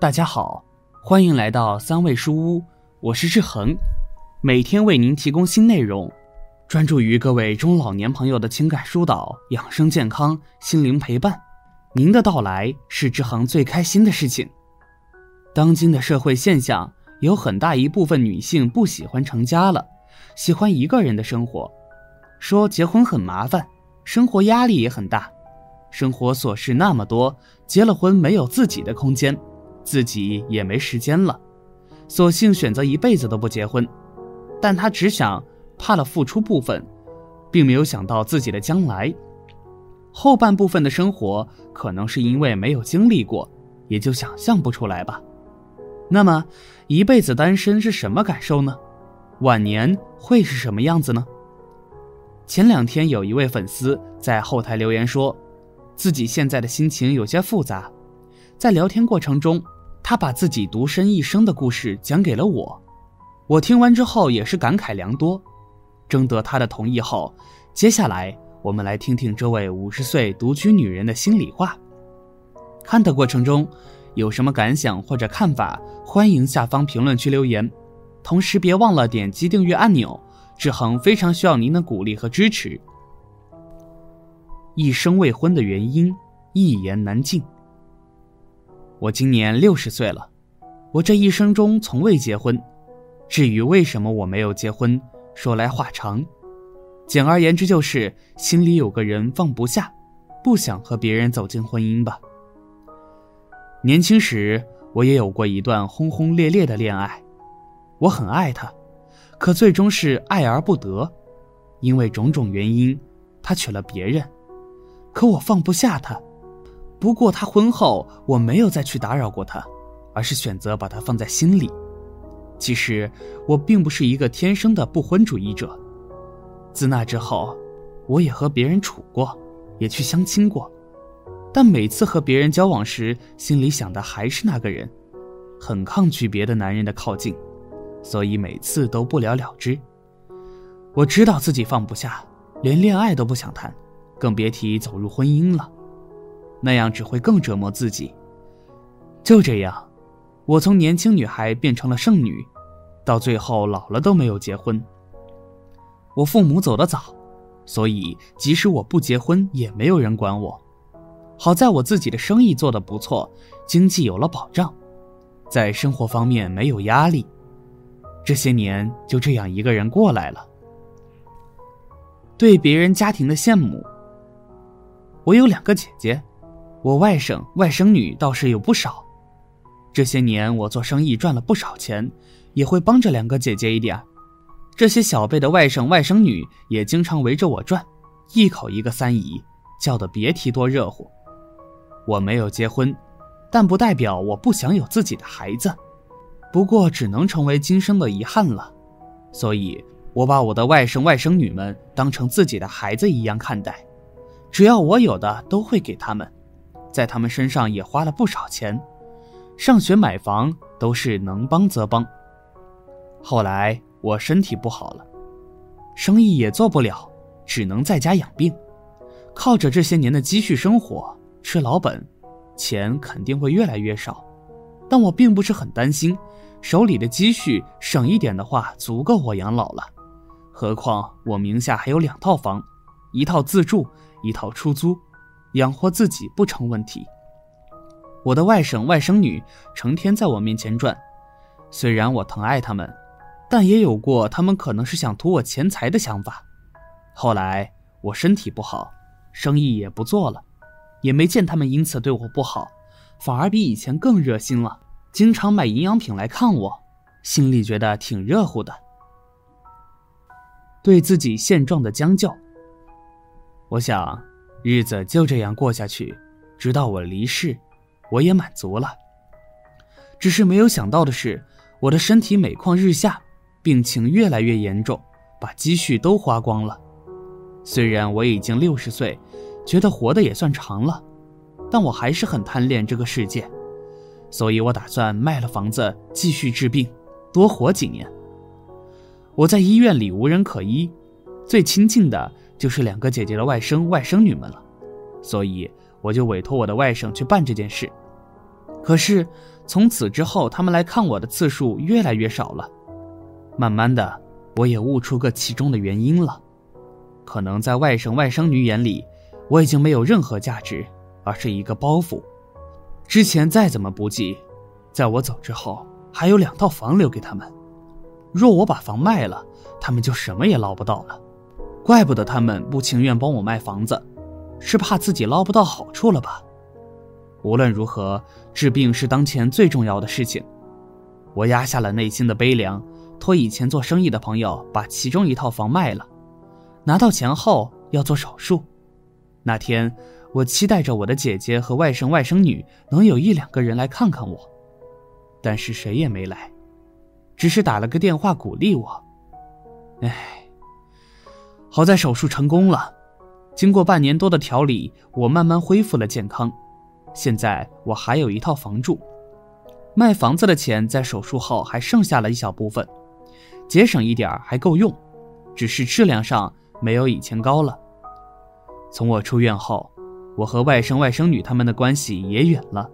大家好，欢迎来到三味书屋，我是志恒，每天为您提供新内容，专注于各位中老年朋友的情感疏导、养生健康、心灵陪伴。您的到来是志恒最开心的事情。当今的社会现象，有很大一部分女性不喜欢成家了，喜欢一个人的生活，说结婚很麻烦，生活压力也很大，生活琐事那么多，结了婚没有自己的空间。自己也没时间了，索性选择一辈子都不结婚。但他只想怕了付出部分，并没有想到自己的将来。后半部分的生活，可能是因为没有经历过，也就想象不出来吧。那么，一辈子单身是什么感受呢？晚年会是什么样子呢？前两天有一位粉丝在后台留言说，自己现在的心情有些复杂，在聊天过程中。他把自己独身一生的故事讲给了我，我听完之后也是感慨良多。征得他的同意后，接下来我们来听听这位五十岁独居女人的心里话。看的过程中有什么感想或者看法，欢迎下方评论区留言。同时别忘了点击订阅按钮，志恒非常需要您的鼓励和支持。一生未婚的原因，一言难尽。我今年六十岁了，我这一生中从未结婚。至于为什么我没有结婚，说来话长。简而言之，就是心里有个人放不下，不想和别人走进婚姻吧。年轻时我也有过一段轰轰烈烈的恋爱，我很爱他，可最终是爱而不得，因为种种原因，他娶了别人，可我放不下他。不过他婚后，我没有再去打扰过他，而是选择把他放在心里。其实我并不是一个天生的不婚主义者。自那之后，我也和别人处过，也去相亲过，但每次和别人交往时，心里想的还是那个人，很抗拒别的男人的靠近，所以每次都不了了之。我知道自己放不下，连恋爱都不想谈，更别提走入婚姻了。那样只会更折磨自己。就这样，我从年轻女孩变成了剩女，到最后老了都没有结婚。我父母走得早，所以即使我不结婚，也没有人管我。好在我自己的生意做得不错，经济有了保障，在生活方面没有压力。这些年就这样一个人过来了。对别人家庭的羡慕，我有两个姐姐。我外甥、外甥女倒是有不少，这些年我做生意赚了不少钱，也会帮着两个姐姐一点。这些小辈的外甥、外甥女也经常围着我转，一口一个三姨，叫的别提多热乎。我没有结婚，但不代表我不想有自己的孩子，不过只能成为今生的遗憾了。所以，我把我的外甥、外甥女们当成自己的孩子一样看待，只要我有的都会给他们。在他们身上也花了不少钱，上学买房都是能帮则帮。后来我身体不好了，生意也做不了，只能在家养病，靠着这些年的积蓄生活，吃老本，钱肯定会越来越少。但我并不是很担心，手里的积蓄省一点的话，足够我养老了。何况我名下还有两套房，一套自住，一套出租。养活自己不成问题。我的外甥外甥女成天在我面前转，虽然我疼爱他们，但也有过他们可能是想图我钱财的想法。后来我身体不好，生意也不做了，也没见他们因此对我不好，反而比以前更热心了，经常买营养品来看我，心里觉得挺热乎的。对自己现状的将就，我想。日子就这样过下去，直到我离世，我也满足了。只是没有想到的是，我的身体每况日下，病情越来越严重，把积蓄都花光了。虽然我已经六十岁，觉得活的也算长了，但我还是很贪恋这个世界，所以我打算卖了房子继续治病，多活几年。我在医院里无人可依，最亲近的。就是两个姐姐的外甥、外甥女们了，所以我就委托我的外甥去办这件事。可是从此之后，他们来看我的次数越来越少了。慢慢的，我也悟出个其中的原因了。可能在外甥外甥女眼里，我已经没有任何价值，而是一个包袱。之前再怎么不济，在我走之后，还有两套房留给他们。若我把房卖了，他们就什么也捞不到了。怪不得他们不情愿帮我卖房子，是怕自己捞不到好处了吧？无论如何，治病是当前最重要的事情。我压下了内心的悲凉，托以前做生意的朋友把其中一套房卖了，拿到钱后要做手术。那天，我期待着我的姐姐和外甥外甥女能有一两个人来看看我，但是谁也没来，只是打了个电话鼓励我。唉，好在手术成功了，经过半年多的调理，我慢慢恢复了健康。现在我还有一套房住，卖房子的钱在手术后还剩下了一小部分，节省一点还够用，只是质量上没有以前高了。从我出院后，我和外甥外甥女他们的关系也远了，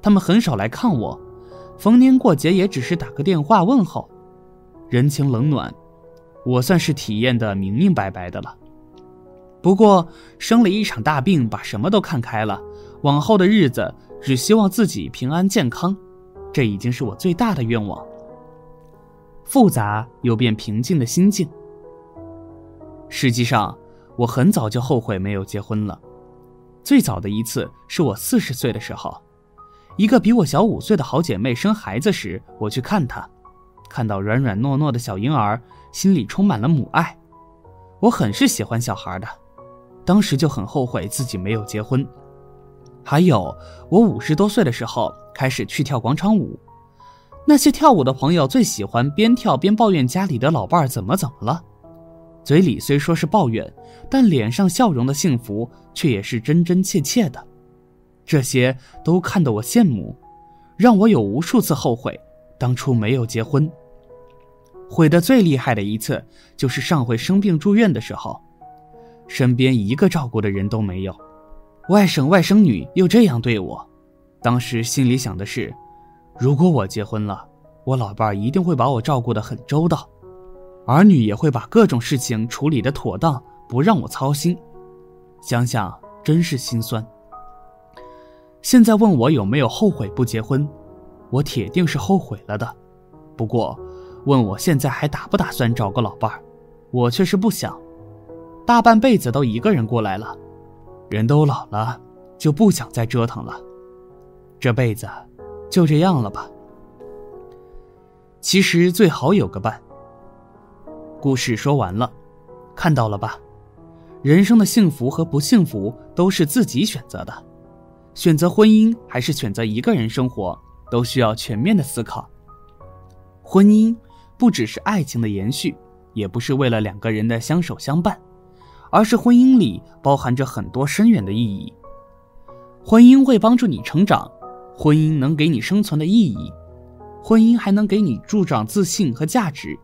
他们很少来看我，逢年过节也只是打个电话问候，人情冷暖，我算是体验的明明白白的了。不过生了一场大病，把什么都看开了。往后的日子，只希望自己平安健康，这已经是我最大的愿望。复杂又变平静的心境。实际上，我很早就后悔没有结婚了。最早的一次是我四十岁的时候，一个比我小五岁的好姐妹生孩子时，我去看她，看到软软糯糯的小婴儿，心里充满了母爱。我很是喜欢小孩的，当时就很后悔自己没有结婚。还有，我五十多岁的时候开始去跳广场舞，那些跳舞的朋友最喜欢边跳边抱怨家里的老伴儿怎么怎么了，嘴里虽说是抱怨，但脸上笑容的幸福却也是真真切切的，这些都看得我羡慕，让我有无数次后悔当初没有结婚。悔得最厉害的一次就是上回生病住院的时候，身边一个照顾的人都没有。外甥外甥女又这样对我，当时心里想的是，如果我结婚了，我老伴儿一定会把我照顾得很周到，儿女也会把各种事情处理得妥当，不让我操心。想想真是心酸。现在问我有没有后悔不结婚，我铁定是后悔了的。不过，问我现在还打不打算找个老伴儿，我却是不想，大半辈子都一个人过来了。人都老了，就不想再折腾了，这辈子就这样了吧。其实最好有个伴。故事说完了，看到了吧？人生的幸福和不幸福都是自己选择的，选择婚姻还是选择一个人生活，都需要全面的思考。婚姻不只是爱情的延续，也不是为了两个人的相守相伴。而是婚姻里包含着很多深远的意义。婚姻会帮助你成长，婚姻能给你生存的意义，婚姻还能给你助长自信和价值，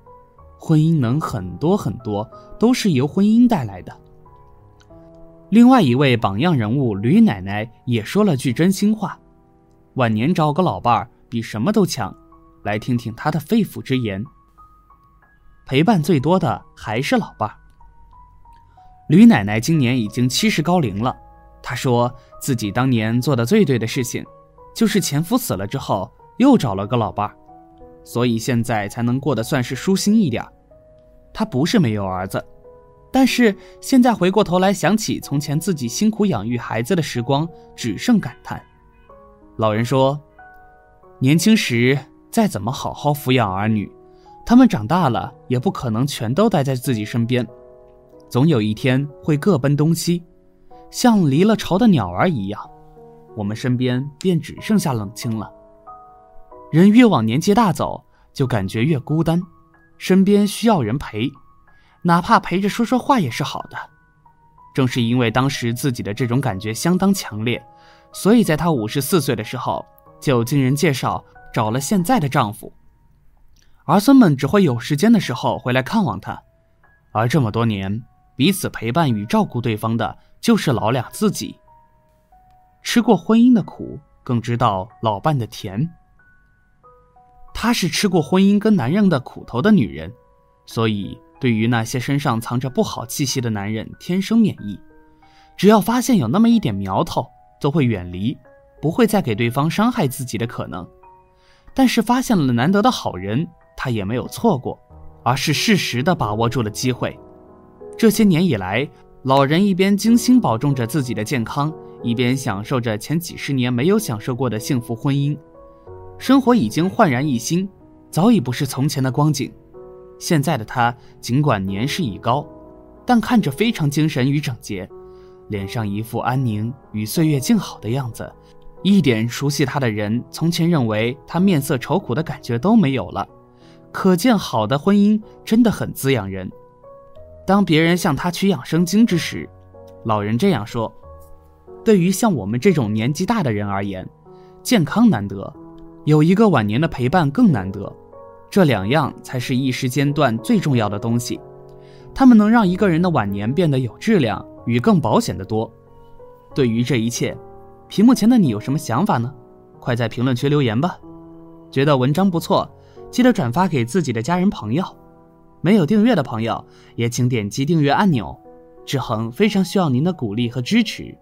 婚姻能很多很多，都是由婚姻带来的。另外一位榜样人物吕奶奶也说了句真心话：晚年找个老伴儿比什么都强。来听听她的肺腑之言。陪伴最多的还是老伴儿。吕奶奶今年已经七十高龄了，她说自己当年做的最对的事情，就是前夫死了之后又找了个老伴儿，所以现在才能过得算是舒心一点。她不是没有儿子，但是现在回过头来想起从前自己辛苦养育孩子的时光，只剩感叹。老人说，年轻时再怎么好好抚养儿女，他们长大了也不可能全都待在自己身边。总有一天会各奔东西，像离了巢的鸟儿一样，我们身边便只剩下冷清了。人越往年纪大走，就感觉越孤单，身边需要人陪，哪怕陪着说说话也是好的。正是因为当时自己的这种感觉相当强烈，所以在她五十四岁的时候，就经人介绍找了现在的丈夫。儿孙们只会有时间的时候回来看望她，而这么多年。彼此陪伴与照顾对方的，就是老俩自己。吃过婚姻的苦，更知道老伴的甜。她是吃过婚姻跟男人的苦头的女人，所以对于那些身上藏着不好气息的男人天生免疫。只要发现有那么一点苗头，都会远离，不会再给对方伤害自己的可能。但是发现了难得的好人，他也没有错过，而是适时的把握住了机会。这些年以来，老人一边精心保重着自己的健康，一边享受着前几十年没有享受过的幸福婚姻，生活已经焕然一新，早已不是从前的光景。现在的他尽管年事已高，但看着非常精神与整洁，脸上一副安宁与岁月静好的样子，一点熟悉他的人从前认为他面色愁苦的感觉都没有了。可见，好的婚姻真的很滋养人。当别人向他取养生经之时，老人这样说：“对于像我们这种年纪大的人而言，健康难得，有一个晚年的陪伴更难得。这两样才是一时间段最重要的东西，他们能让一个人的晚年变得有质量与更保险的多。”对于这一切，屏幕前的你有什么想法呢？快在评论区留言吧！觉得文章不错，记得转发给自己的家人朋友。没有订阅的朋友，也请点击订阅按钮。志恒非常需要您的鼓励和支持。